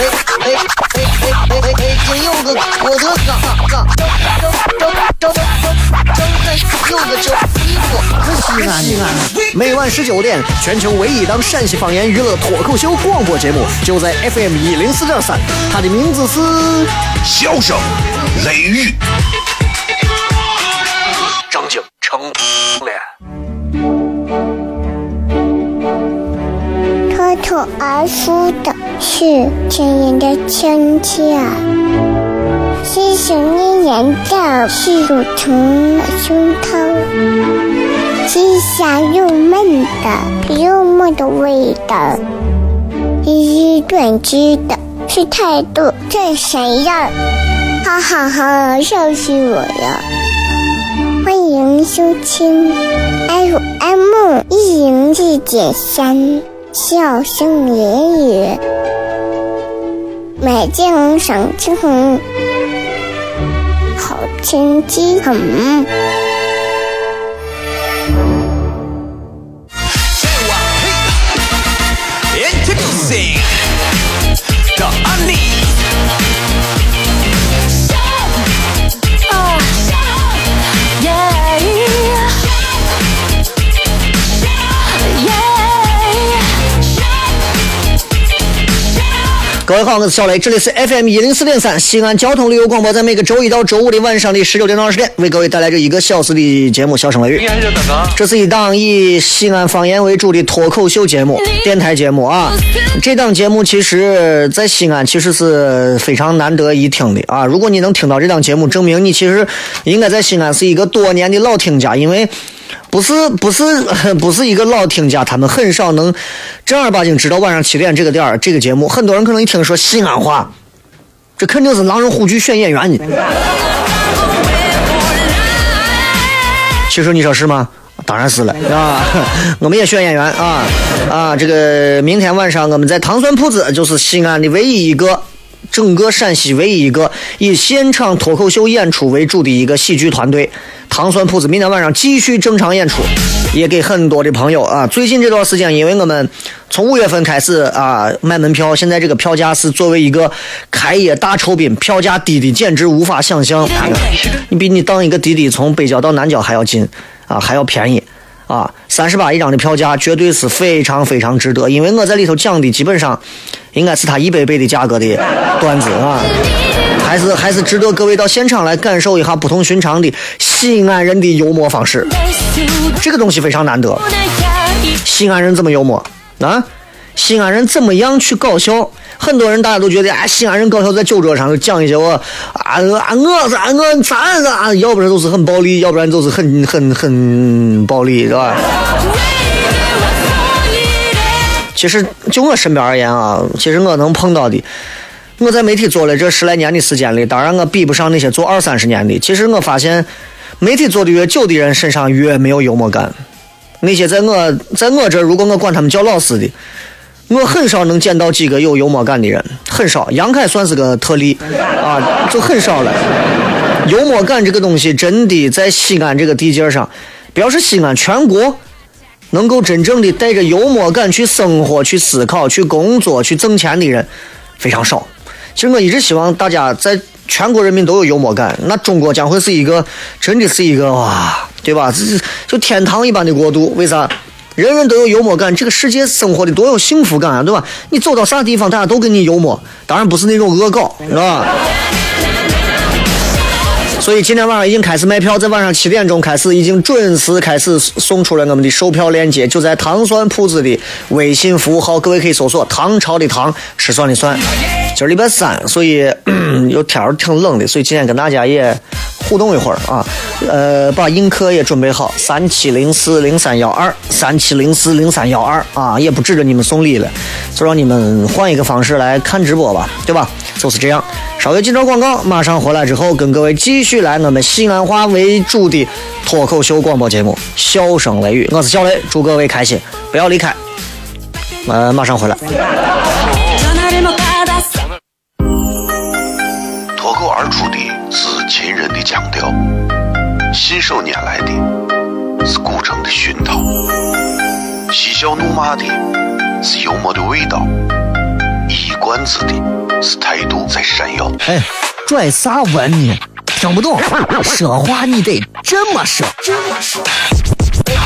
哎哎哎哎！金柚子，我的嘎嘎，张张张张张张柚子酒，衣服可西安西安。每晚十九点，全球唯一档陕西方言娱乐脱口秀广播节目，就在 FM 一零四点三，它的名字是《笑声雷雨》，张景成脸，脱脱而出的。是亲人的亲切，是想念人的是乳虫的胸膛，是香又闷的幽默的味道，是短知的是态度。这谁呀，哈哈哈，笑死我了！欢迎收听 FM 一零四点三。笑声言语，美景赏青红，好天气很。各位好，我是小雷，这里是 FM 一零四点三西安交通旅游广播，在每个周一到周五的晚上的十九点到二十点，为各位带来这一个小时的节目《笑声雷雨》。这是一档以西安方言为主的脱口秀节目，电台节目啊。这档节目其实，在西安其实是非常难得一听的啊。如果你能听到这档节目，证明你其实应该在西安是一个多年的老听家，因为。不是不是 不是一个老听家，他们很少能正儿八经知道晚上七点这个点儿这个节目。很多人可能一听说西安话，这肯定是狼人虎踞选演员呢。其实你说是吗？当然是了，啊，我们也选演员啊啊！这个明天晚上我们在糖蒜铺子，就是西安的唯一一个。整个陕西唯一一个以现场脱口秀演出为主的一个喜剧团队，糖酸铺子，明天晚上继续正常演出，也给很多的朋友啊。最近这段时间，因为我们从五月份开始啊卖门票，现在这个票价是作为一个开业大酬宾，票价低的简直无法想象。你比你当一个滴滴从北郊到南郊还要近啊，还要便宜。啊，三十八一张的票价绝对是非常非常值得，因为我在里头讲的基本上应该是他一百倍的价格的段子啊，还是还是值得各位到现场来感受一下不同寻常的西安人的幽默方式，这个东西非常难得。西安人怎么幽默啊？西安人怎么样去搞笑？很多人大家都觉得，哎，西安人搞笑在酒桌上讲一些我啊啊我是啊我咱啊，要不然就是很暴力，要不然就是很很很暴力，是吧？其实就我身边而言啊，其实我能碰到的，我在媒体做了这十来年的时间里，当然我比不上那些做二三十年的。其实我发现，媒体做的越久的人身上越没有幽默感。那些在我在我这，如果我管他们叫老师的。我很少能见到几个有幽默感的人，很少。杨凯算是个特例啊，就很少了。幽默感这个东西，真的在西安这个地界上，不要说西安，全国能够真正的带着幽默感去生活、去思考、去工作、去挣钱的人非常少。其实我一直希望大家在全国人民都有幽默感，那中国将会是一个真的是一个哇，对吧？这就天堂一般的国度。为啥？人人都有幽默感，这个世界生活的多有幸福感啊，对吧？你走到啥地方，大家都跟你幽默，当然不是那种恶搞，是吧？所以今天晚上已经开始卖票，在晚上七点钟开始，已经准时开始送出了我们的售票链接，就在糖蒜铺子的微信服务号，各位可以搜索“唐朝的唐，吃蒜的蒜”。今儿礼拜三，所以有天儿挺冷的，所以今天跟大家也互动一会儿啊。呃，把映客也准备好，三七零四零三幺二，三七零四零三幺二啊，也不指着你们送礼了，就让你们换一个方式来看直播吧，对吧？就是这样。稍微进段广告，马上回来之后跟各位继续来我们西安话为主的脱口秀广播节目《笑声雷雨》，我是小雷，祝各位开心。不要离开，呃，马上回来。人的腔调，信手拈来的是古城的熏陶，嬉笑怒骂的是幽默的味道，一冠子的是态度在闪耀。哎，拽啥文呢？听不懂，说话你得这么说。这么说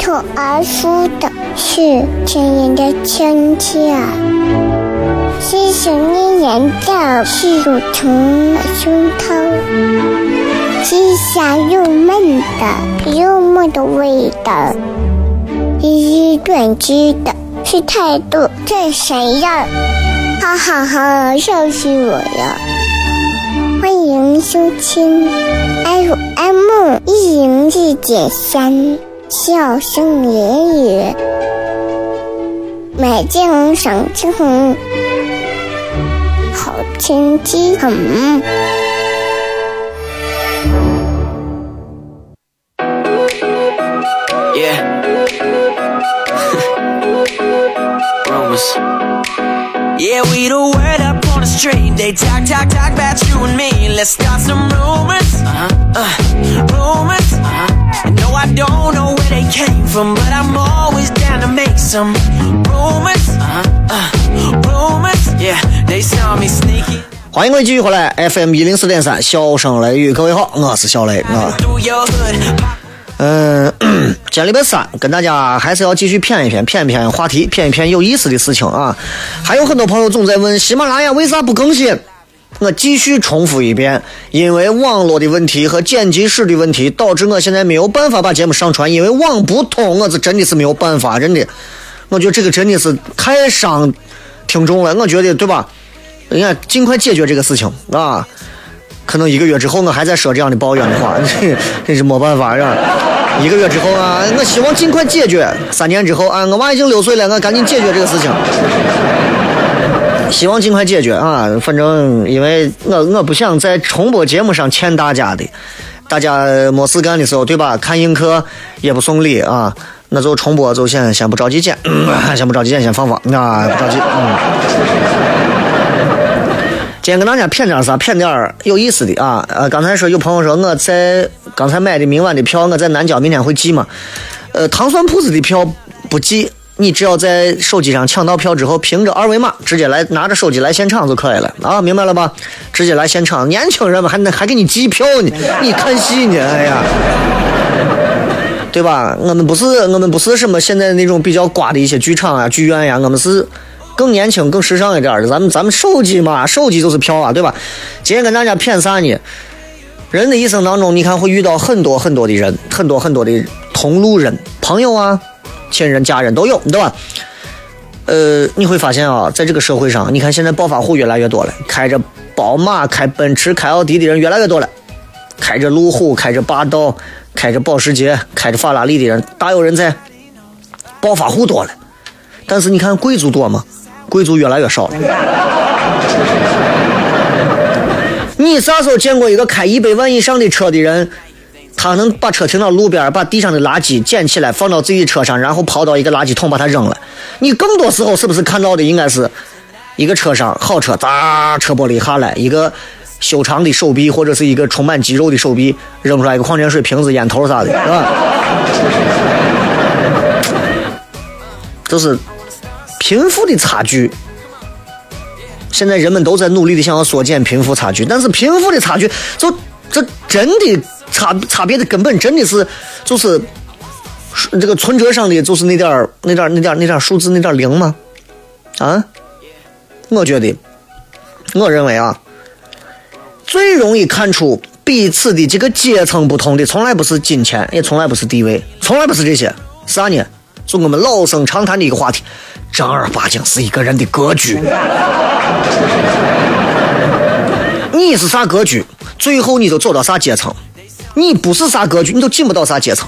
脱口而出的是亲人的亲切，是想念人的是乳虫的胸膛，是香又闷的幽默的味道，是短知的是态度这谁呀？哈哈哈，笑死我了！欢迎收听 FM 一零四点三。笑声言语，美景赏青红，好天气很。Yeah. Rumors. Yeah, we the word up on the street. They talk, talk, talk about you and me. Let's start some rumors. Uh-huh. Uh, rumors. Uh-huh. No, I don't know where they came from, but I'm always down to make some rumors. Uh-huh. Uh, rumors. Yeah, they saw me sneaking. 欢迎各位继续回来，FM 一零四点三，笑声雷雨，各位好，我是小雷啊。Through your hood. 嗯，今天礼拜三，跟大家还是要继续谝一谝，谝一谝话题，谝一谝有意思的事情啊。还有很多朋友总在问喜马拉雅为啥不更新，我继续重复一遍，因为网络的问题和剪辑室的问题，导致我现在没有办法把节目上传，因为网不通，我是真的是没有办法，真的，我觉得这个真的是太伤听众了，我觉得对吧？人家尽快解决这个事情啊。可能一个月之后我还在说这样的抱怨的话，真是没办法呀？一个月之后啊，我希望尽快解决。三年之后啊，我娃已经六岁了，我赶紧解决这个事情。希望尽快解决啊！反正因为我我不想在重播节目上欠大家的，大家没事干的时候对吧？看映客也不送礼啊，那就重播就先先不着急剪，先不着急剪，先放放啊，不着急，嗯。今天跟大家谝点啥？谝点有意思的啊！呃，刚才说有朋友说我在刚才买的明晚的票，我在南郊明天会寄嘛？呃，糖蒜铺子的票不寄，你只要在手机上抢到票之后，凭着二维码直接来拿着手机来现场就可以了啊！明白了吧？直接来现场，年轻人们还能还给你寄票呢，你看戏呢？哎呀！对吧？我们不是我们不是什么现在那种比较瓜的一些剧场啊、剧院呀、我们是更年轻、更时尚一点的。咱们咱们手机嘛，手机就是票啊，对吧？今天跟大家谝啥呢？人的一生当中，你看会遇到很多很多的人，很多很多的同路人、朋友啊、亲人、家人都有，对吧？呃，你会发现啊，在这个社会上，你看现在暴发户越来越多了，开着宝马、开奔驰、开奥迪的人越来越多了，开着路虎、开着霸道、开着保时捷、开着法拉利的人大有人在，暴发户多了。但是你看贵族多吗？贵族越来越少了。你啥时候见过一个开一百万以上的车的人，他能把车停到路边，把地上的垃圾捡起来放到自己车上，然后抛到一个垃圾桶把它扔了？你更多时候是不是看到的应该是一个车上好车，砸车玻璃下来，一个修长的手臂或者是一个充满肌肉的手臂扔出来一个矿泉水瓶子、烟头啥的，是吧？就是贫富的差距。现在人们都在努力的想要缩减贫富差距，但是贫富的差距，就这真的差差别的根本真的是就是这个存折上的就是那点儿那点儿那点儿那点儿数字那点儿零吗？啊？我觉得，我认为啊，最容易看出彼此的这个阶层不同的，从来不是金钱，也从来不是地位，从来不是这些，啥呢？就我们老生常谈的一个话题，正儿八经是一个人的格局。你是啥格局，最后你就走到啥阶层；你不是啥格局，你都进不到啥阶层，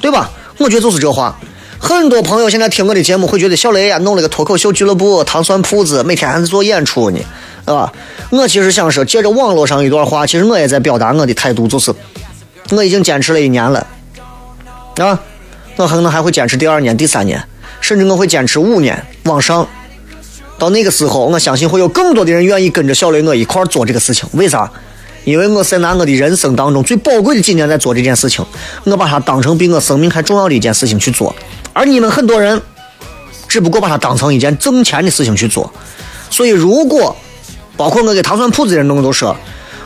对吧？我觉得就是这话。很多朋友现在听我的节目，会觉得小雷呀弄了个脱口秀俱乐部、糖蒜铺子，每天还在做演出呢，啊！我其实想说，借着网络上一段话，其实我也在表达我的态度，就是我已经坚持了一年了，啊，我可能还会坚持第二年、第三年，甚至我会坚持五年往上。到那个时候，我相信会有更多的人愿意跟着小雷我一块做这个事情。为啥？因为我在拿我的人生当中最宝贵的几年在做这件事情，我把它当成比我生命还重要的一件事情去做。而你们很多人，只不过把它当成一件挣钱的事情去做。所以，如果包括我给糖蒜铺子的人都说，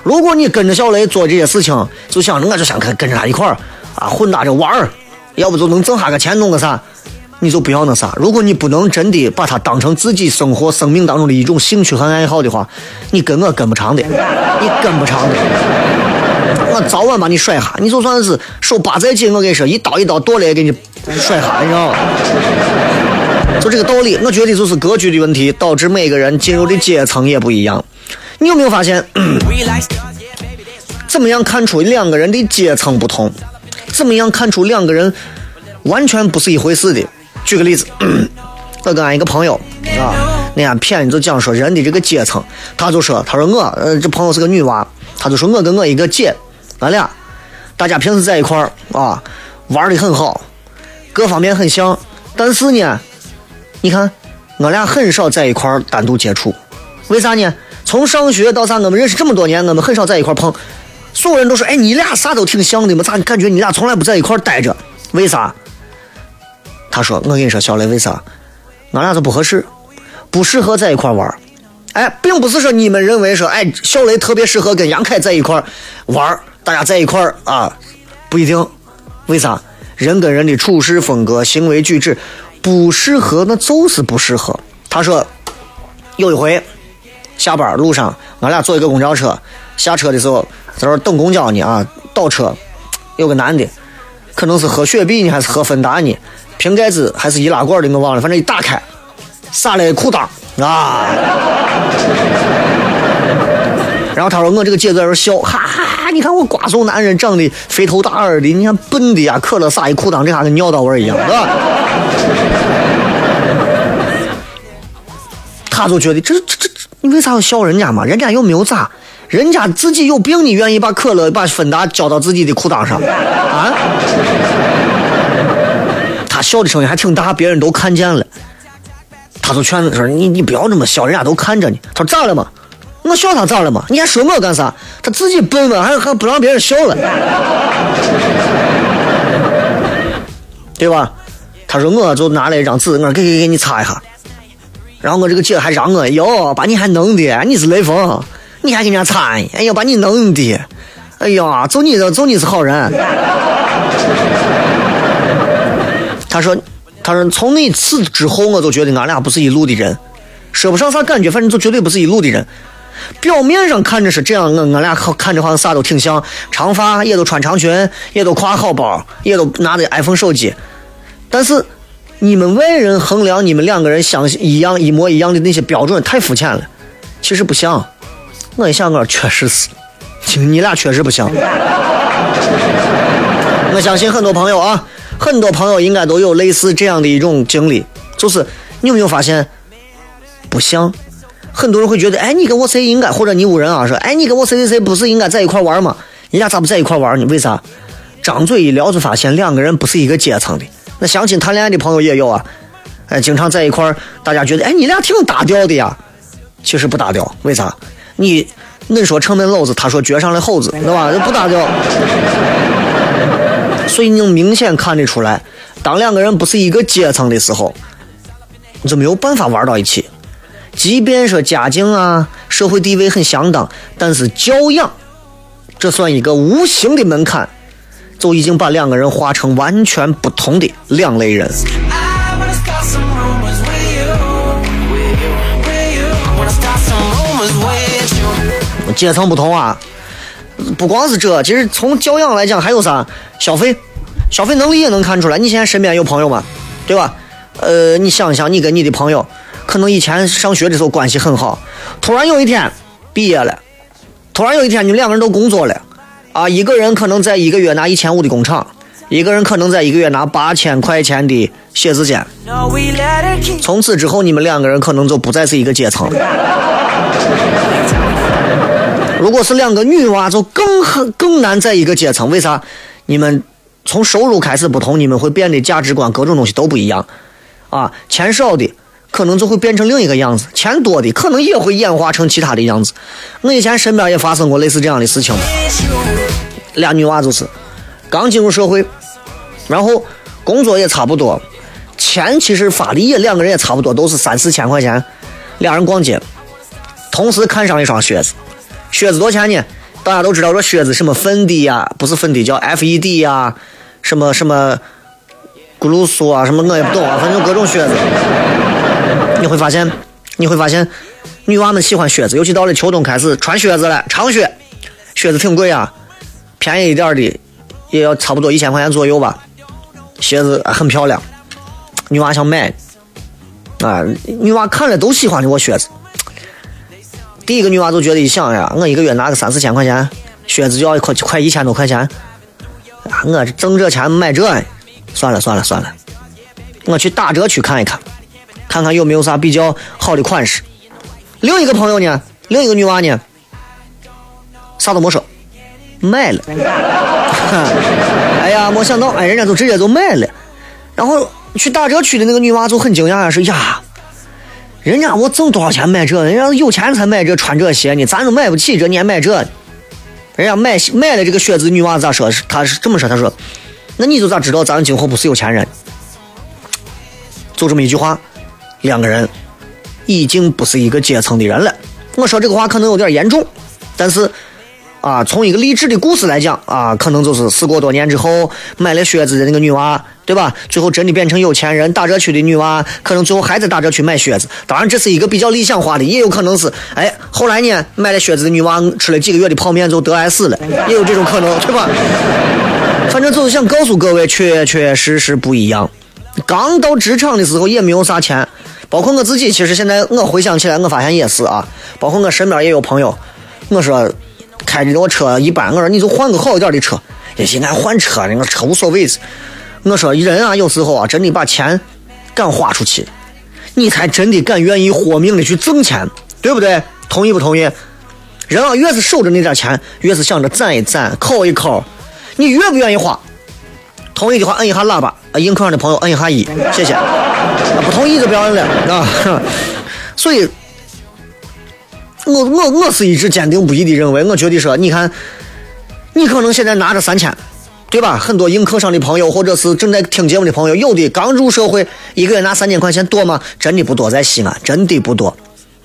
如果你跟着小雷做这些事情，就想着我就想跟跟着他一块儿啊混搭着玩儿，要不就能挣下个钱，弄个啥。你就不要那啥。如果你不能真的把它当成自己生活、生命当中的一种兴趣和爱好的话，你跟我跟不长的，你跟不长的。我早晚把你甩下。你就算是手扒再紧，我跟你说，一刀一刀剁了也给你甩下，你知道吗？就这个道理。我觉得就是格局的问题，导致每个人进入的阶层也不一样。你有没有发现？怎么样看出两个人的阶层不同？怎么样看出两个人完全不是一回事的？举个例子，我跟俺一个朋友啊，那天骗你就讲说人的这个阶层，他就说，他说我，呃，这朋友是个女娃，他就说我跟我一个姐，俺俩，大家平时在一块儿啊，玩的很好，各方面很像，但是呢，你看，我俩很少在一块儿单独接触，为啥呢？从上学到啥，我们认识这么多年，我们很少在一块碰，所有人都说，哎，你俩啥都挺像的嘛，咋感觉你俩从来不在一块待着？为啥？他说：“我跟你说，小雷，为啥？俺俩就不合适，不适合在一块玩哎，并不是说你们认为说，哎，小雷特别适合跟杨凯在一块玩大家在一块啊，不一定。为啥？人跟人的处事风格、行为举止不适合，那就是不适合。他说，有一回下班路上，俺俩坐一个公交车，下车的时候在那等公交呢啊，倒车，有个男的，可能是喝雪碧呢，还是喝芬达呢？”瓶盖子还是易拉罐的，我忘了，反正一打开，撒了裤裆啊！然后他说：“我这个姐在这笑，哈哈哈！你看我瓜怂男人长得肥头大耳的，你看笨的呀，可乐撒一裤裆，这下跟尿道味一样，是吧？” 他就觉得这这这，你为啥要笑人家嘛？人家又没有咋，人家自己有病，你愿意把可乐、把芬达浇到自己的裤裆上啊？笑的声音还挺大，别人都看见了。他就劝他说：“你你不要这么笑，人家都看着你。”他说：“咋了嘛？我笑他咋了嘛？你还说我干啥？他自己笨嘛，还还不让别人笑了，对吧？”他说：“我就拿了一张纸，我给给给你擦一下。”然后我这个姐还让我哟，把你还弄的，你是雷锋，你还给人家擦？哎呀，把你弄的，哎呀，就你这，就你是好人。他说：“他说从那次之后，我就觉得俺俩不是一路的人，说不上啥感觉，反正就绝对不是一路的人。表面上看着是这样，俺俺俩看着好像啥都挺像，长发也都穿长裙，也都挎好包，也都拿着 iPhone 手机。但是你们外人衡量你们两个人相一样一模一样的那些标准太肤浅了，其实不像。我一想，我确实是，你俩确实不像。我相信很多朋友啊。”很多朋友应该都有类似这样的一种经历，就是你有没有发现不像？很多人会觉得，哎，你跟我谁应该，或者你屋人啊说，哎，你跟我谁谁谁不是应该在一块玩吗？人家咋不在一块玩呢？为啥？张嘴一聊就发现两个人不是一个阶层的。那相亲谈恋爱的朋友也有啊，哎，经常在一块大家觉得，哎，你俩挺搭调的呀。其实不搭调，为啥？你恁说城门楼子，他说脚上的猴子，对吧？不搭调。所以你能明显看得出来，当两个人不是一个阶层的时候，你就没有办法玩到一起。即便说家境啊、社会地位很相当，但是教养，这算一个无形的门槛，就已经把两个人划成完全不同的两类人。阶层不同啊。不光是这，其实从教养来讲，还有啥？消费，消费能力也能看出来。你现在身边有朋友吗？对吧？呃，你想想，你跟你的朋友，可能以前上学的时候关系很好，突然有一天毕业了，突然有一天你们两个人都工作了，啊，一个人可能在一个月拿一千五的工厂，一个人可能在一个月拿八千块钱的写字间，从此之后你们两个人可能就不再是一个阶层。如果是两个女娃，就更很更难在一个阶层。为啥？你们从收入开始不同，你们会变得价值观各种东西都不一样。啊，钱少的可能就会变成另一个样子，钱多的可能也会演化成其他的样子。我以前身边也发生过类似这样的事情，俩女娃就是刚进入社会，然后工作也差不多，钱其实发的也两个人也差不多，都是三四千块钱，俩人逛街，同时看上一双靴子，靴子多少钱呢？大家都知道这靴子什么芬迪呀、不是芬迪叫 FED 呀、什么什么咕噜苏啊，什么我也不懂啊，反正各种靴子。你会发现，你会发现，女娃们喜欢靴子，尤其到了秋冬开始穿靴子了，长靴，靴子挺贵啊，便宜一点的也要差不多一千块钱左右吧。鞋子很漂亮，女娃想买，啊，女娃看了都喜欢的我靴子。第一个女娃就觉得一想呀，我一个月拿个三四千块钱，靴子就要快快一千多块钱，啊，我挣这钱买这，算了算了算了，我去打折区看一看，看看有没有啥比较好的款式。另一个朋友呢，另一个女娃呢，啥都没说，买了。哎呀，没想到，哎，人家就直接就买了。然后去打折区的那个女娃就很惊讶，说呀，人家我挣多少钱买这？人家有钱才买这穿这鞋呢，咱都买不起这，你还买这？人家买买了这个靴子，女娃咋说？是她是这么说，她说，那你就咋知道咱今后不是有钱人？就这么一句话，两个人已经不是一个阶层的人了。我说这个话可能有点严重，但是啊，从一个励志的故事来讲啊，可能就是事过多年之后买了靴子的那个女娃，对吧？最后真的变成有钱人，打折区的女娃可能最后还在打折区买靴子。当然，这是一个比较理想化的，也有可能是哎，后来呢买了靴子的女娃吃了几个月的泡面就得癌死了，也有这种可能，对吧？反正就是想告诉各位，确确实实不一样。刚到职场的时候也没有啥钱，包括我自己，其实现在我回想起来，我发现也是啊。包括我身边也有朋友，我说开的我车一般，我说你就换个好一点的车，也行，俺换车那个车无所谓。我说人啊，有时候啊，真的把钱敢花出去，你才真的敢愿意豁命的去挣钱，对不对？同意不同意？人啊，越是守着那点钱，越是想着攒一攒、抠一抠，你越不愿意花。同意的话摁一下喇叭，啊，映客上的朋友摁一下一，谢谢。啊，不同意就不要摁了啊。所以，我我我是一直坚定不移的认为，我觉得说，你看，你可能现在拿着三千，对吧？很多硬课上的朋友，或者是正在听节目的朋友，有的刚入社会，一个月拿三千块钱多吗？真的不多，在西安真的不多。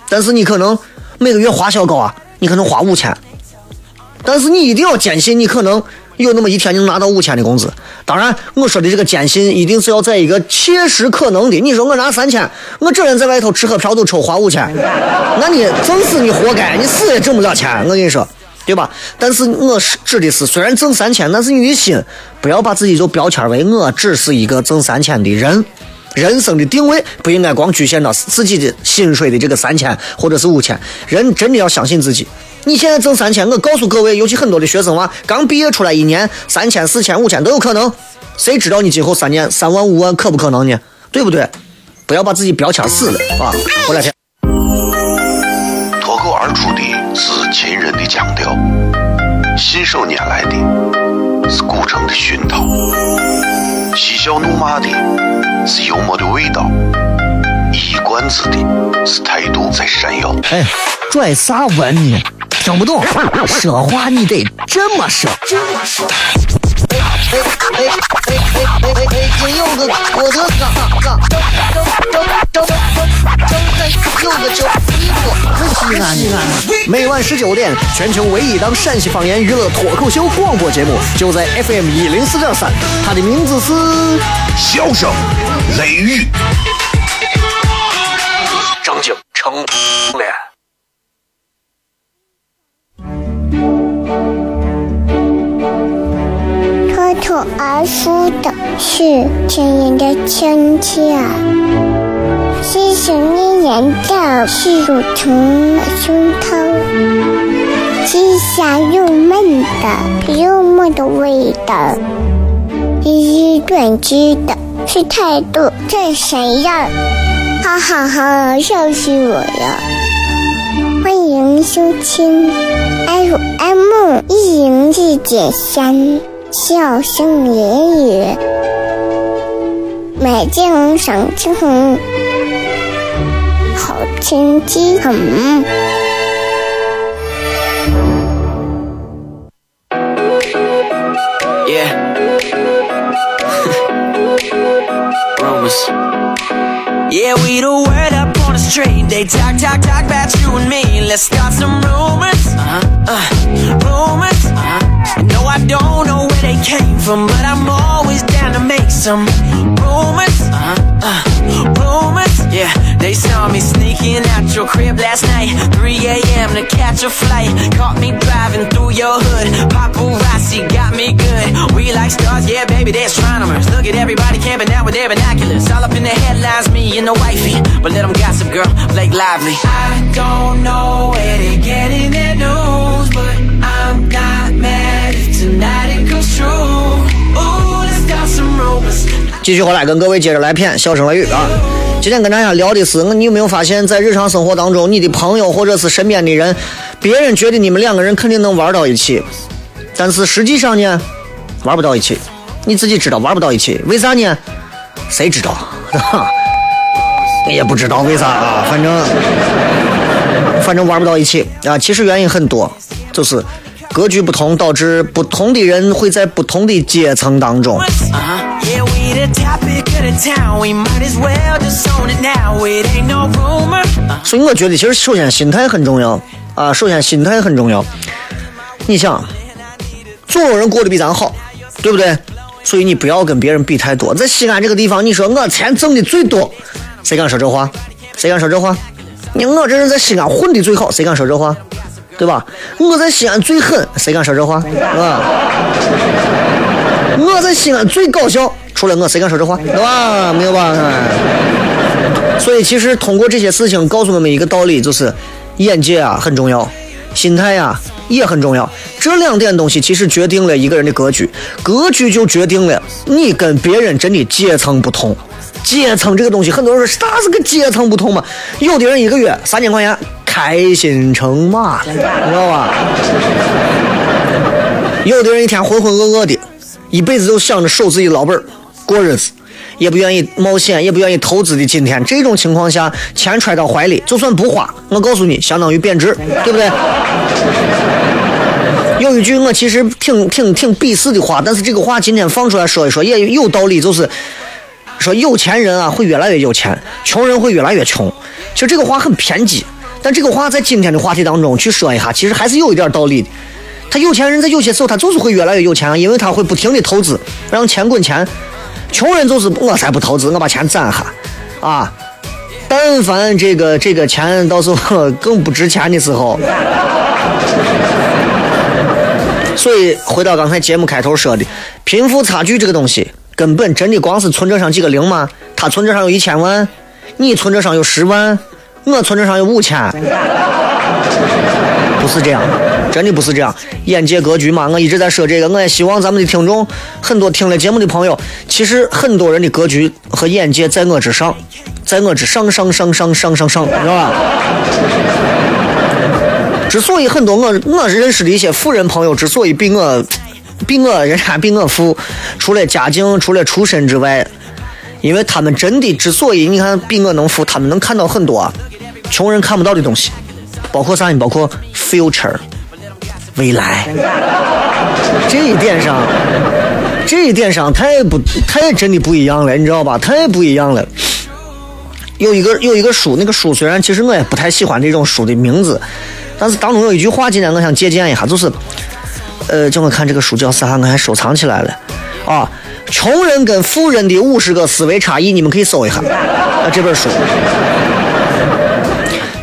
但是你可能每个月花销高啊，你可能花五千，但是你一定要坚信，你可能有那么一天你能拿到五千的工资。当然，我说的这个坚信，一定是要在一个切实可能的。你说我拿三千，我这人在外头吃喝嫖赌抽花五千，那你挣死你活该，你死也挣不了钱。我跟你说，对吧？但是我是指的是，虽然挣三千，但是你的心不要把自己就标签为我只是一个挣三千的人。人生的定位不应该光局限到自己的薪水的这个三千或者是五千，人真的要相信自己。你现在挣三千，我告诉各位，尤其很多的学生娃刚毕业出来一年，三千、四千、五千都有可能。谁知道你今后三年三万、五万可不可能呢？对不对？不要把自己标签死了啊！过两天。脱口而出的是秦人的腔调，信手拈来的是古城的熏陶，嬉笑怒骂的是幽默的味道，一冠子的是态度在闪耀。哎，拽啥文呢？听不懂，说话你得这么说。哎哎哎哎哎哎！金柚子，我的嘎嘎，张张张张张张柚子酒，你我西安西安。每晚十九点，全球唯一档陕西方言娱乐脱口秀广播节目，就在 FM 一零四点三，它的名字是。笑声雷雨，而输的是亲人的亲切，是想念人的是乳虫的胸膛，是香又闷的又闷的味道，是短知的，是态度这谁呀？哈哈哈，笑死我了！欢迎收听 FM 一零四点三，笑声言语，美景赏青红，好天气很。Yeah. Rumors. Yeah, we the word up on the street. They talk, talk, talk about you and me. Let's start some rumors. Uh-huh. Uh, rumors. Uh-huh. No, I don't from, but I'm always down to make some rumors. Uh-huh. Uh, rumors. Yeah, they saw me sneaking out your crib last night. 3 a.m. to catch a flight. Caught me driving through your hood. Paparazzi got me good. We like stars, yeah, baby, they're astronomers. Look at everybody camping out with their binoculars. All up in the headlines, me and the wifey. But let them gossip, girl, Blake Lively. I don't know where they're getting their news, but I'm not mad if tonight 继续回来跟各位接着来片，笑声雷雨啊。今天跟大家聊的是，你有没有发现，在日常生活当中，你的朋友或者是身边的人，别人觉得你们两个人肯定能玩到一起，但是实际上呢，玩不到一起。你自己知道玩不到一起，为啥呢？谁知道？哈，也不知道为啥啊，反正反正玩不到一起啊。其实原因很多，就是格局不同，导致不同的人会在不同的阶层当中。Uh-huh. Uh, 所以我觉得，其实首先心态很重要啊，首先心态很重要。你想，总有人过得比咱好，对不对？所以你不要跟别人比太多。在西安这个地方，你说我钱挣的最多，谁敢说这话？谁敢说这话？你我这人在西安混的最好，谁敢说这话？对吧？我在西安最狠，谁敢说这话？啊！我在西安最搞笑，除了我，谁敢说这话？对吧？没有吧？哎所以其实通过这些事情告诉我们一个道理，就是眼界啊很重要，心态呀、也很重要。这两点东西其实决定了一个人的格局，格局就决定了你跟别人真的阶层不同。阶层这个东西，很多人说啥是个阶层不同嘛？有的人一个月三千块钱，开心成马了，你知道吧？有的人一天浑浑噩噩的，一辈子就想着守自己老本儿过日子，也不愿意冒险，也不愿意投资的今天，这种情况下，钱揣到怀里，就算不花，我告诉你，相当于贬值，对不对？有一句我其实挺挺挺鄙视的话，但是这个话今天放出来说一说也有道理，就是说有钱人啊会越来越有钱，穷人会越来越穷。其实这个话很偏激，但这个话在今天的话题当中去说一下，其实还是有一点道理的。他有钱人在有些时候他就是会越来越有钱，因为他会不停的投资，让钱滚钱。穷人就是我才不投资，我把钱攒下啊。但凡这个这个钱到时候更不值钱的时候，所以回到刚才节目开头说的，贫富差距这个东西，根本真的光是存折上几个零吗？他存折上有一千万，你存折上有十万，我存折上有五千，不是这样，真的不是这样。眼界格局嘛，我一直在说这个，我也希望咱们的听众很多听了节目的朋友，其实很多人的格局和眼界在我之上，在我之上上上上上上上，知道吧？之所以很多我我认识的一些富人朋友，之所以比我比我人家比我富，除了家境，除了出身之外，因为他们真的之所以你看比我能富，他们能看到很多穷人看不到的东西，包括啥呢？包括 future 未来，这一点上，这一点上太不太真的不一样了，你知道吧？太不一样了。有一个有一个书，那个书虽然其实我也不太喜欢这种书的名字，但是当中有一句话，今天我想借鉴一下，就是，呃，叫我看这个书叫啥，我还收藏起来了，啊，穷人跟富人的五十个思维差异，你们可以搜一下，啊，这本书，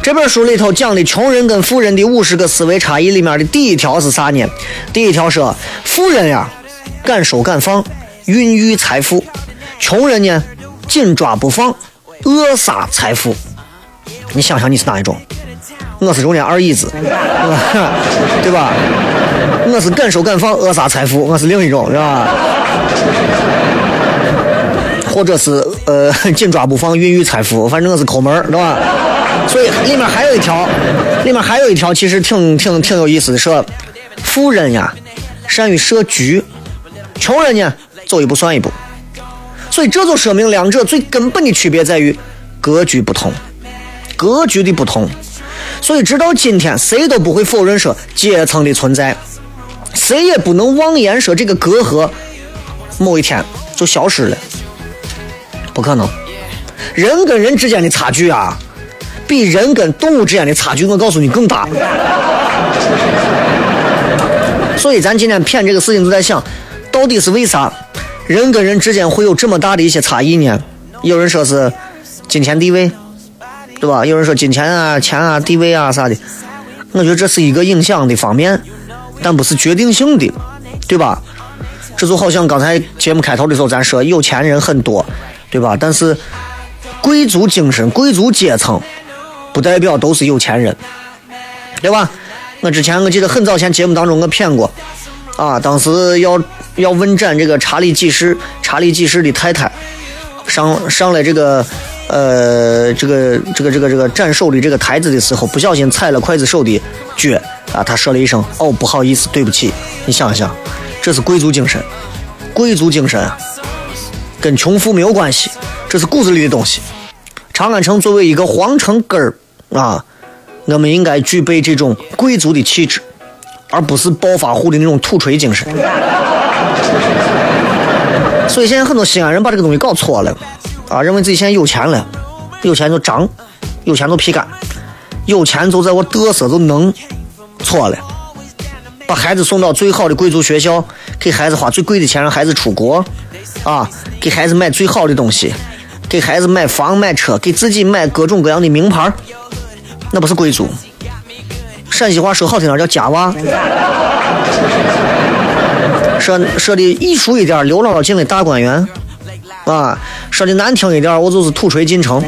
这本书里头讲的穷人跟富人的五十个思维差异里面的第一条是啥呢？第一条说，富人呀，敢收敢放，孕育财富；穷人呢，紧抓不放，扼杀财富。你想想你是哪一种？我是中间二椅子，对吧？我是敢收敢放，扼杀财富，我是另一种，是吧？或者是呃 紧抓不放，孕育财富，反正我是抠门儿，对吧？所以里面还有一条，里面还有一条，其实挺挺挺有意思的，说富人呀善于设局，穷人呢走一步算一步。所以这就说明两者最根本的区别在于格局不同，格局的不同。所以直到今天，谁都不会否认说阶层的存在，谁也不能妄言说这个隔阂某一天就消失了，不可能。人跟人之间的差距啊，比人跟动物之间的差距，我告诉你更大。所以咱今天谝这个事情，就在想，到底是为啥人跟人之间会有这么大的一些差异呢？有人说是金钱地位。对吧？有人说金钱啊、钱啊、地位啊啥的，我觉得这是一个影响的方面，但不是决定性的，对吧？这就好像刚才节目开头的时候咱说，有钱人很多，对吧？但是贵族精神、贵族阶层不代表都是有钱人，对吧？我之前我记得很早前节目当中我骗过，啊，当时要要问斩这个查理几世，查理几世的太太上上来这个。呃，这个这个这个这个斩首的这个台子的时候，不小心踩了刽子手的脚啊，他说了一声：“哦，不好意思，对不起。”你想想，这是贵族精神，贵族精神啊，跟穷富没有关系，这是骨子里的东西。长安城作为一个皇城根儿啊，我们应该具备这种贵族的气质，而不是暴发户的那种土锤精神。所以现在很多西安人把这个东西搞错了。啊，认为自己现在有钱了，有钱就张，有钱就皮干，有钱就在我嘚瑟就能，错了。把孩子送到最好的贵族学校，给孩子花最贵的钱让孩子出国，啊，给孩子买最好的东西，给孩子买房买车，给自己买各种各样的名牌，那不是贵族。陕西话说好听点叫家娃，说说的艺术一点，刘姥姥进了大观园。啊，说的难听一点，我就是土锤进城。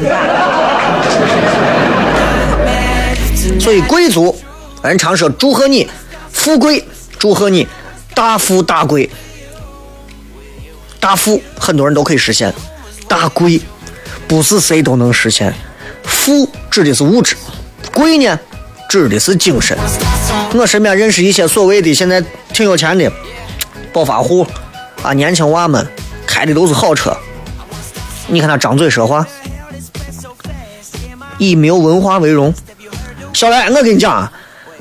所以贵族，人常说祝贺你富贵，祝贺你大富大贵。大富很多人都可以实现，大贵不是谁都能实现。富指的是物质，贵呢指的是精神。我身边认识一些所谓的现在挺有钱的暴发户啊，年轻娃们。开的都是好车，你看他张嘴说话，以没有文化为荣。小来，我跟你讲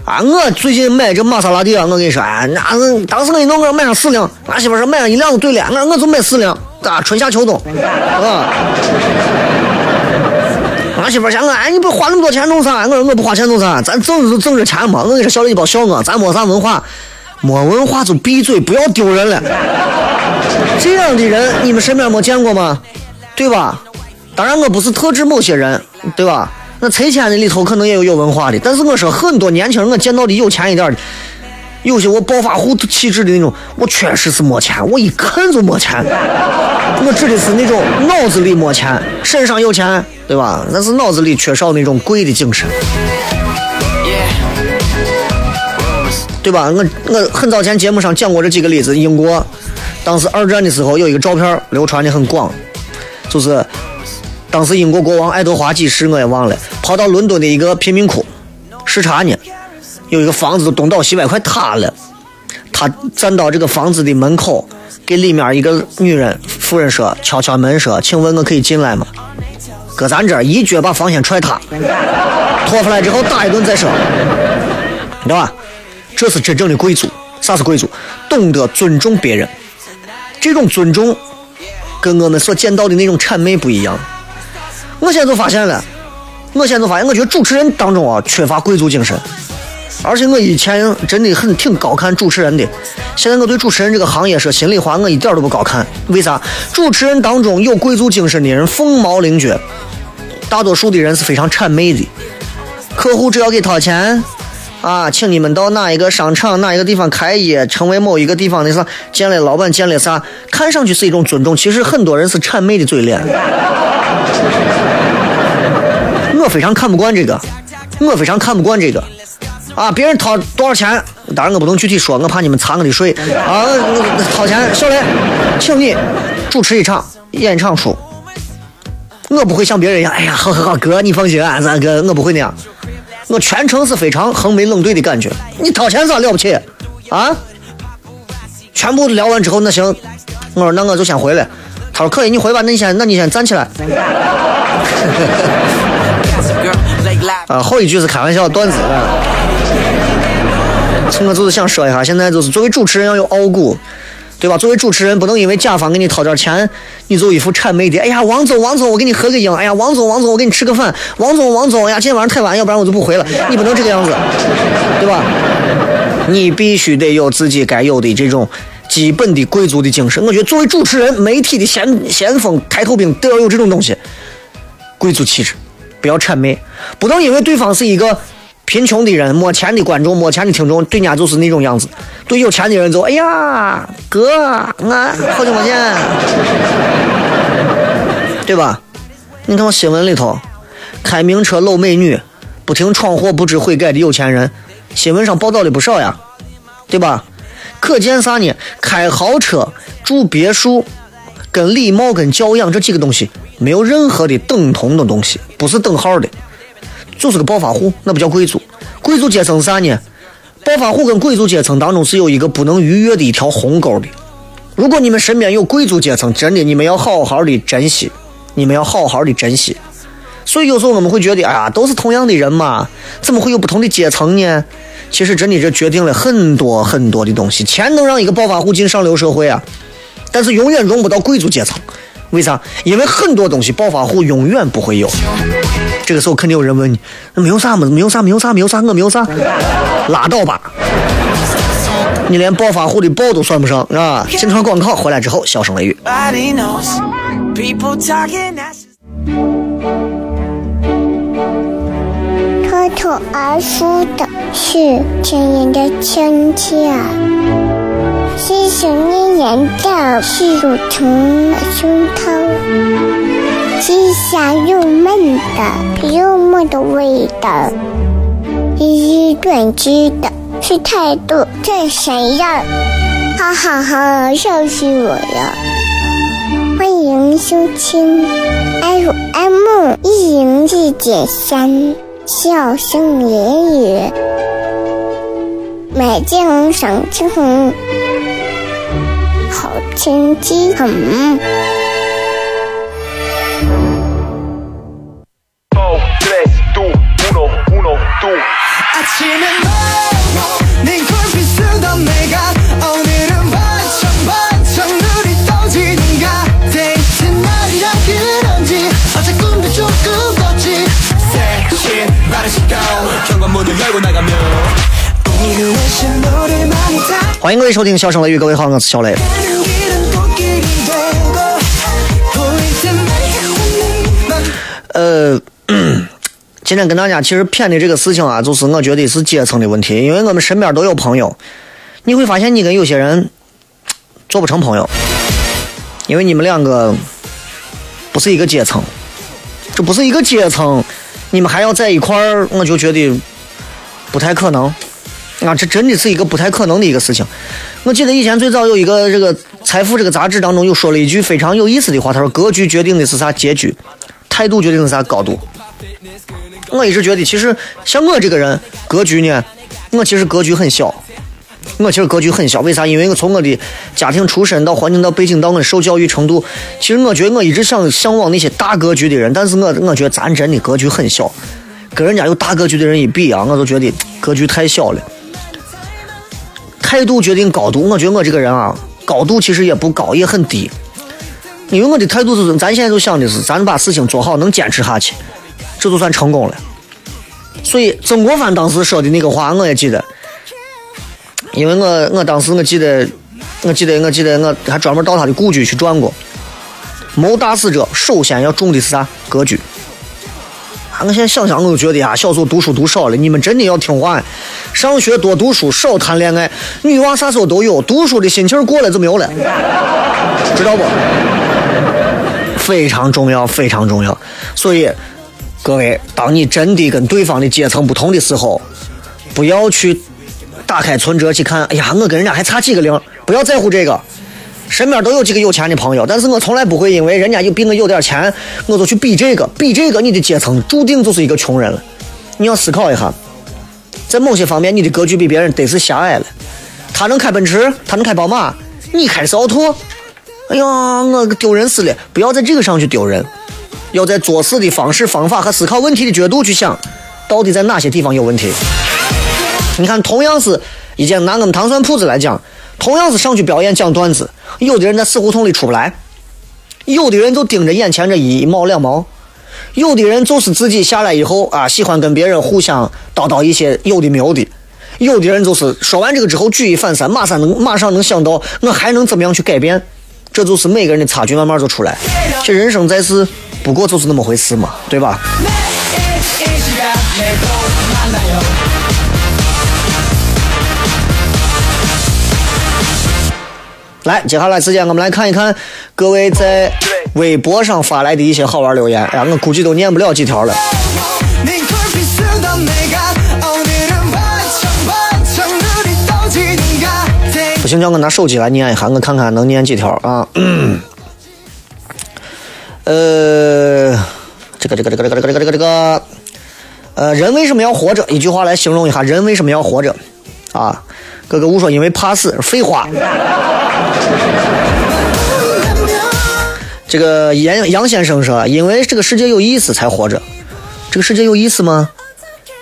啊，我最近买这玛莎拉蒂啊，我跟你说，啊，那当时我一弄，我买上四辆，俺媳妇说买上一辆就对了，我我就买四辆，啊，春夏秋冬，啊。俺媳妇嫌我，哎，你不花那么多钱弄啥？我说我不花钱弄啥？咱挣就挣这钱嘛。我跟你说，小李你别笑我，咱没啥文化，没文化就闭嘴，不要丢人了。这样的人你们身边没见过吗？对吧？当然我不是特指某些人，对吧？那拆迁的里头可能也有有文化的，但是我说很多年轻人我见到的有钱一点的，有些我暴发户气质的那种，我确实是没钱，我一看就没钱。我指的是那种脑子里没钱，身上有钱，对吧？那是脑子里缺少那种贵的精神。对吧？我我很早前节目上讲过这几个例子。英国当时二战的时候有一个照片流传的很广，就是当时英国国王爱德华几世我也忘了，跑到伦敦的一个贫民窟视察呢，有一个房子东倒西歪快塌了，他站到这个房子的门口，给里面一个女人妇人说敲敲门说，请问我可以进来吗？搁咱这儿一脚把房先踹塌，拖出来之后打一顿再说，对吧？这是真正的贵族。啥是贵族？懂得尊重别人。这种尊重跟我们所见到的那种谄媚不一样。我现在就发现了，我现在就发现，我觉得主持人当中啊缺乏贵族精神。而且我以前真的很挺高看主持人的，现在我对主持人这个行业说心里话，我一点都不高看。为啥？主持人当中有贵族精神的人凤毛麟角，大多数的人是非常谄媚的。客户只要给掏钱。啊，请你们到哪一个商场、哪一个地方开业，成为某一个地方的啥，见了老板，见了啥，看上去是一种尊重，其实很多人是谄媚的嘴脸。我非常看不惯这个，我非常看不惯这个。啊，别人掏多少钱，当然我不能具体说，我怕你们查我的税啊。掏钱，小雷，请你主持一场演唱书。我不会像别人一样，哎呀，好好好，哥你放心啊，咱哥我不会那样，我全程是非常横眉冷对的感觉。你掏钱咋了不起啊？全部聊完之后，那行，我说那我就先回来。他说可以，你回吧，那你先，那你先站起来。啊，后一句是开玩笑段子。我就是想说一下，现在就是作为主持人要有傲骨，对吧？作为主持人不能因为甲方给你掏点钱，你就一副谄媚的。哎呀，王总，王总，我给你合个影。哎呀，王总，王总，我给你吃个饭。王总，王总，哎呀，今天晚上太晚，要不然我就不回了。你不能这个样子，对吧？你必须得有自己该有的这种基本的贵族的精神。我觉得作为主持人，媒体的先先锋、抬头兵都要有这种东西，贵族气质，不要谄媚，不能因为对方是一个。贫穷的人、没钱的观众、没钱的听众，对人家就是那种样子；对有钱的人就哎呀，哥，俺好久没见，对吧？你看新闻里头，开名车搂美女，不停闯祸、不知悔改的有钱人，新闻上报道的不少呀，对吧？可见啥呢？开豪车、住别墅，跟礼貌、跟教养这几个东西没有任何的等同的东西，不是等号的。就是个暴发户，那不叫贵族。贵族阶层啥呢？暴发户跟贵族阶层当中是有一个不能逾越的一条鸿沟的。如果你们身边有贵族阶层，真的你们要好好的珍惜，你们要好好的珍惜。所以有时候我们会觉得，哎呀，都是同样的人嘛，怎么会有不同的阶层呢？其实真的这决定了很多很多的东西。钱能让一个暴发户进上流社会啊，但是永远融不到贵族阶层。为啥？因为很多东西暴发户永远不会有。这个时候肯定有人问你，那没有啥嘛？没有啥？没有啥？没有啥？我没有啥？拉倒吧！你连暴发户的暴都算不上，是吧？进场广告回来之后，笑声雷雨。脱口而出的是亲人的亲切，细声绵延的是乳虫胸膛。吃香又闷的，幽默的味道；一一断句的是态度这谁呀？哈哈哈，笑死我了！欢迎收听 FM 一零四点三，笑声言语，美景赏晴，好天气很。欢迎各位收听《笑声雷雨》，各位好，我是小雷。呃，今天跟大家其实谝的这个事情啊，就是我觉得是阶层的问题，因为我们身边都有朋友，你会发现你跟有些人做不成朋友，因为你们两个不是一个阶层，这不是一个阶层，你们还要在一块儿，我就觉得不太可能。啊，这真的是一个不太可能的一个事情。我记得以前最早有一个这个《财富》这个杂志当中有说了一句非常有意思的话，他说：“格局决定的是啥结局，态度决定是啥高度。”我一直觉得，其实像我这个人，格局呢，我其实格局很小。我其实格局很小，为啥？因为我从我的家庭出身到环境到背景到我受教育程度，其实我觉得我一直想向往那些大格局的人，但是我我觉得咱真的格局很小，跟人家有大格局的人一比啊，我就觉得格局太小了。态度决定高度，我觉得我这个人啊，高度其实也不高，也很低。因为我的态度就是，咱现在就想的是，咱把事情做好，能坚持下去，这就算成功了。所以曾国藩当时说的那个话，我也记得。因为我我当时我记得，我记得我记得我还专门到他的故居去转过。谋大事者，首先要重的是啥？格局。我现在想想，我都觉得呀，小时候读书读少了，你们真的要听话。上学多读书，少谈恋爱。女娃啥时候都有，读书的心情过了就没有了，知道不？非常重要，非常重要。所以，各位，当你真的跟对方的阶层不同的时候，不要去打开存折去看。哎呀，我跟人家还差几个零，不要在乎这个。身边都有几个有钱的朋友，但是我从来不会因为人家有比我有点钱，我就去比这个，比这个，你的阶层注定就是一个穷人了。你要思考一下，在某些方面，你的格局比别人得是狭隘了。他能开奔驰，他能开宝马，你开的是奥拓。哎呀，我丢人死了！不要在这个上去丢人，要在做事的方式、方法和思考问题的角度去想，到底在哪些地方有问题。你看，同样是一件拿我们糖蒜铺子来讲，同样是上去表演讲段子，有的人在死胡同里出不来，有的人就盯着眼前这一毛两毛，有的人就是自己下来以后啊，喜欢跟别人互相叨叨一些有的没有的，有的人就是说完这个之后举一反三，马上能马上能想到我还能怎么样去改变。这就是每个人的差距，慢慢就出来。这人生在世，不过就是那么回事嘛，对吧？来，接下来时间我们来看一看各位在微博上发来的一些好玩留言。哎呀，我估计都念不了几条了。不行，叫我拿手机来念一下，我看看能念几条啊？呃，这个这个这个这个这个这个这个，呃，人为什么要活着？一句话来形容一下，人为什么要活着？啊，哥哥，我说因为怕死，废话。这个杨杨先生说，因为这个世界有意思才活着。这个世界有意思吗？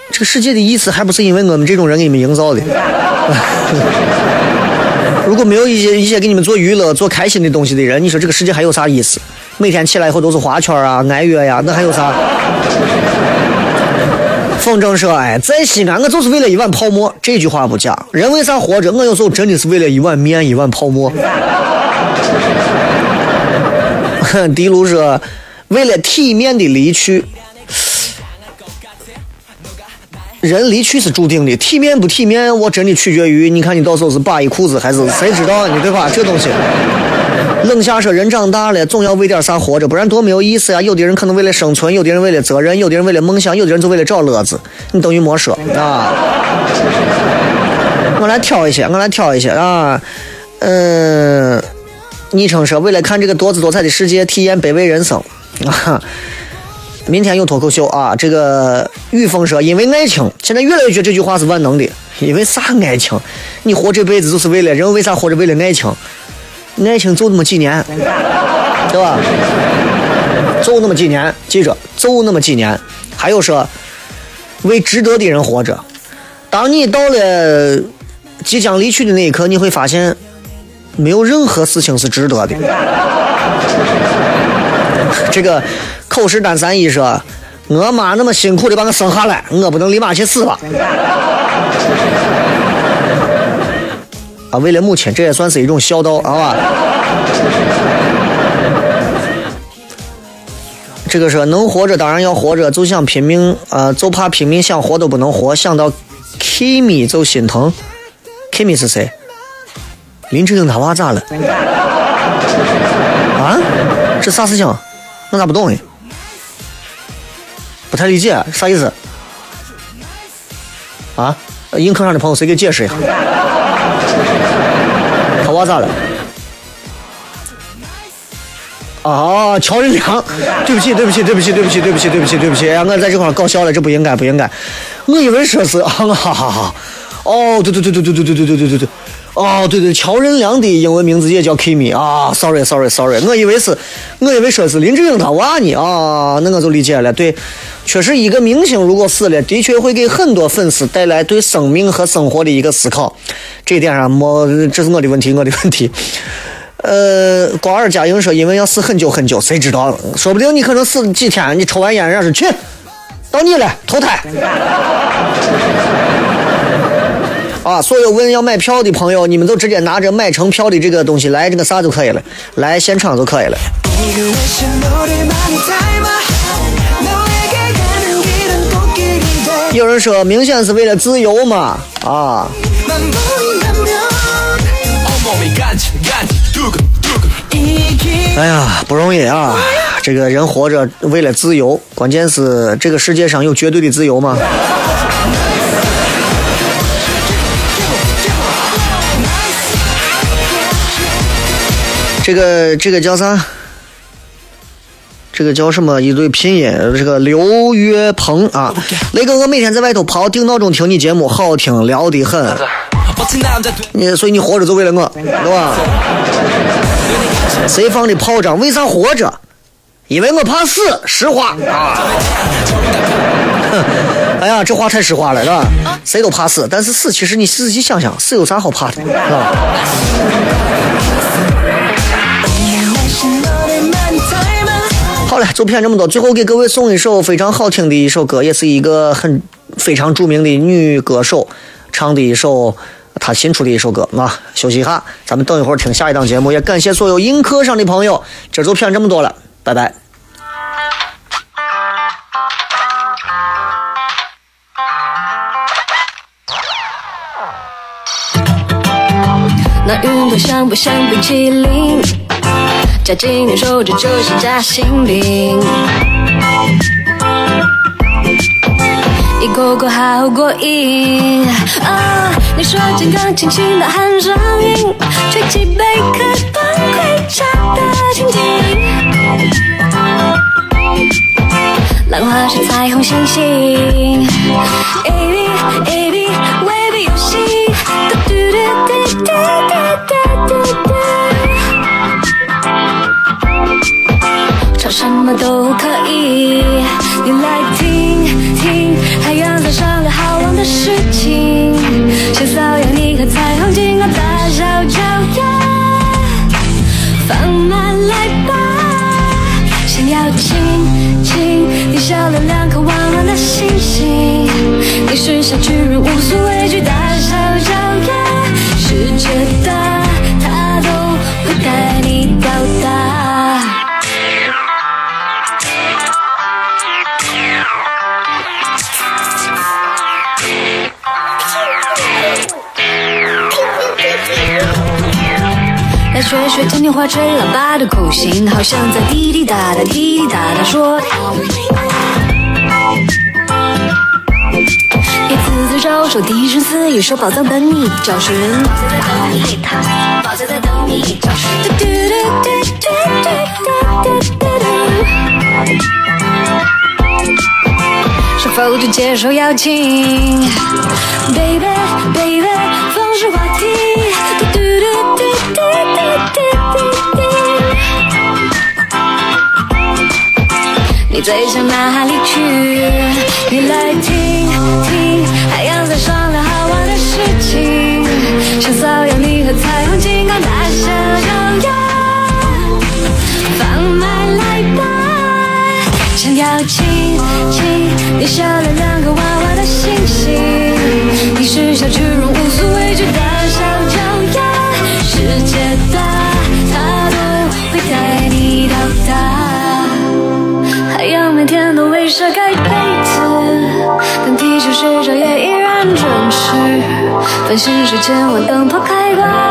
这个世界的意思还不是因为我们这种人给你们营造的。如果没有一些一些给你们做娱乐、做开心的东西的人，你说这个世界还有啥意思？每天起来以后都是花圈啊、哀乐呀，那还有啥？风筝说：“哎，在西安，我就是为了一碗泡沫。”这句话不假。人为啥活着？我有时候真的是为了一碗面、一碗泡沫。迪卢说：“为了体面的离去。”人离去是注定的，体面不体面，我真的取决于你看你到时候是扒一裤子还是谁知道呢？对吧？这东西。冷夏说：“人长大了，总要为点啥活着，不然多没有意思呀。有的人可能为了生存，有的人为了责任，有的人为了梦想，有的人就为了找乐子。你等于没说啊。我来挑一些，我来挑一些啊。嗯，昵称说为了看这个多姿多彩的世界，体验卑微人生啊。”明天有脱口秀啊！这个雨峰说，因为爱情，现在越来越觉得这句话是万能的。因为啥爱情？你活这辈子就是为了人，为啥活着为了爱情？爱情就那么几年，对吧？就那么几年，记着，就那么几年。还有说，为值得的人活着。当你到了即将离去的那一刻，你会发现，没有任何事情是值得的。这个。口是单三一说，我妈那么辛苦的把我生下来，我不能立马去死吧？啊，为了母亲，这也算是一种孝道啊。这个说能活着当然要活着，就想拼命啊，就怕拼命想活都不能活，想到 Kimi 就心疼。Kimi 是谁？林志颖他娃咋了？啊？这啥事情？我咋不懂呢？不太理解啥意思？啊？映客上的朋友谁给解释一下？他娃咋了？啊，乔任梁，对不起，对不起，对不起，对不起，对不起，对不起，对不起，我在这块搞笑了，这不应该，不应该。我以为说是，哈哈哈。哦，对对对对对对对对对对对对。哦，对对，乔任梁的英文名字也叫 Kimi 啊，sorry，sorry，sorry，我以为是，我以为说是林志颖他娃呢啊，那我就理解了。对，确实一个明星如果死了，的确会给很多粉丝带来对生命和生活的一个思考。这点上没，这是我的问题，我的问题。呃，瓜尔佳音说，因为要死很久很久，谁知道？说不定你可能死几天，你抽完烟，人家说去，到你了，投胎。啊所有问要买票的朋友你们都直接拿着买成票的这个东西来这个啥就可以了来现场就可以了。有人说明显是为了自由嘛啊。哎呀不容易啊这个人活着为了自由关键是这个世界上有绝对的自由吗这个这个叫啥？这个叫什么？一对拼音，这个刘月鹏啊，雷哥，我每天在外头跑，定闹钟听你节目，好听，聊得很。你所以你活着就为了我，对吧？谁放的炮仗？为啥活着？因为我怕死，实话啊。哎呀，这话太实话了，是吧？谁都怕死，但是死，其实你仔细想想，死有啥好怕的，是吧？好了，就骗这么多。最后给各位送一首非常好听的一首歌，也是一个很非常著名的女歌手唱的一首她新出的一首歌啊。休息一下，咱们等一会儿听下一档节目。也感谢所有映客上的朋友，今儿就骗这么多了，拜拜。那云朵像不像冰淇淋？夹紧你手指就是夹心饼，一口口好过瘾啊！你说健康清新的喊声音，吹起贝壳端盔甲的蜻蜓。浪花是彩虹星星什么都可以，你来听听，海洋在商量好玩的事情，先搔痒你和彩虹金刚大小脚丫。放慢来吧，想要亲亲你笑了两颗弯弯的星星，你是小巨人无所畏惧，大小脚丫，世界大，学学天天花吹喇叭的口型，好像在滴滴答答滴滴答答说。一次次招手，低声私语说宝藏等你找寻。宝藏在等你找寻。嘟嘟嘟嘟嘟嘟嘟嘟。是否就接受邀请？Baby baby，放是话题。你最想哪里去？你来听听，海洋在商量好玩的事情，想搔痒你和彩虹金刚大小脚丫，放慢来吧，想要亲亲你笑了两个弯弯的星星，你是小巨人无所畏惧，大小脚丫，世界大，繁星是千万灯泡开关，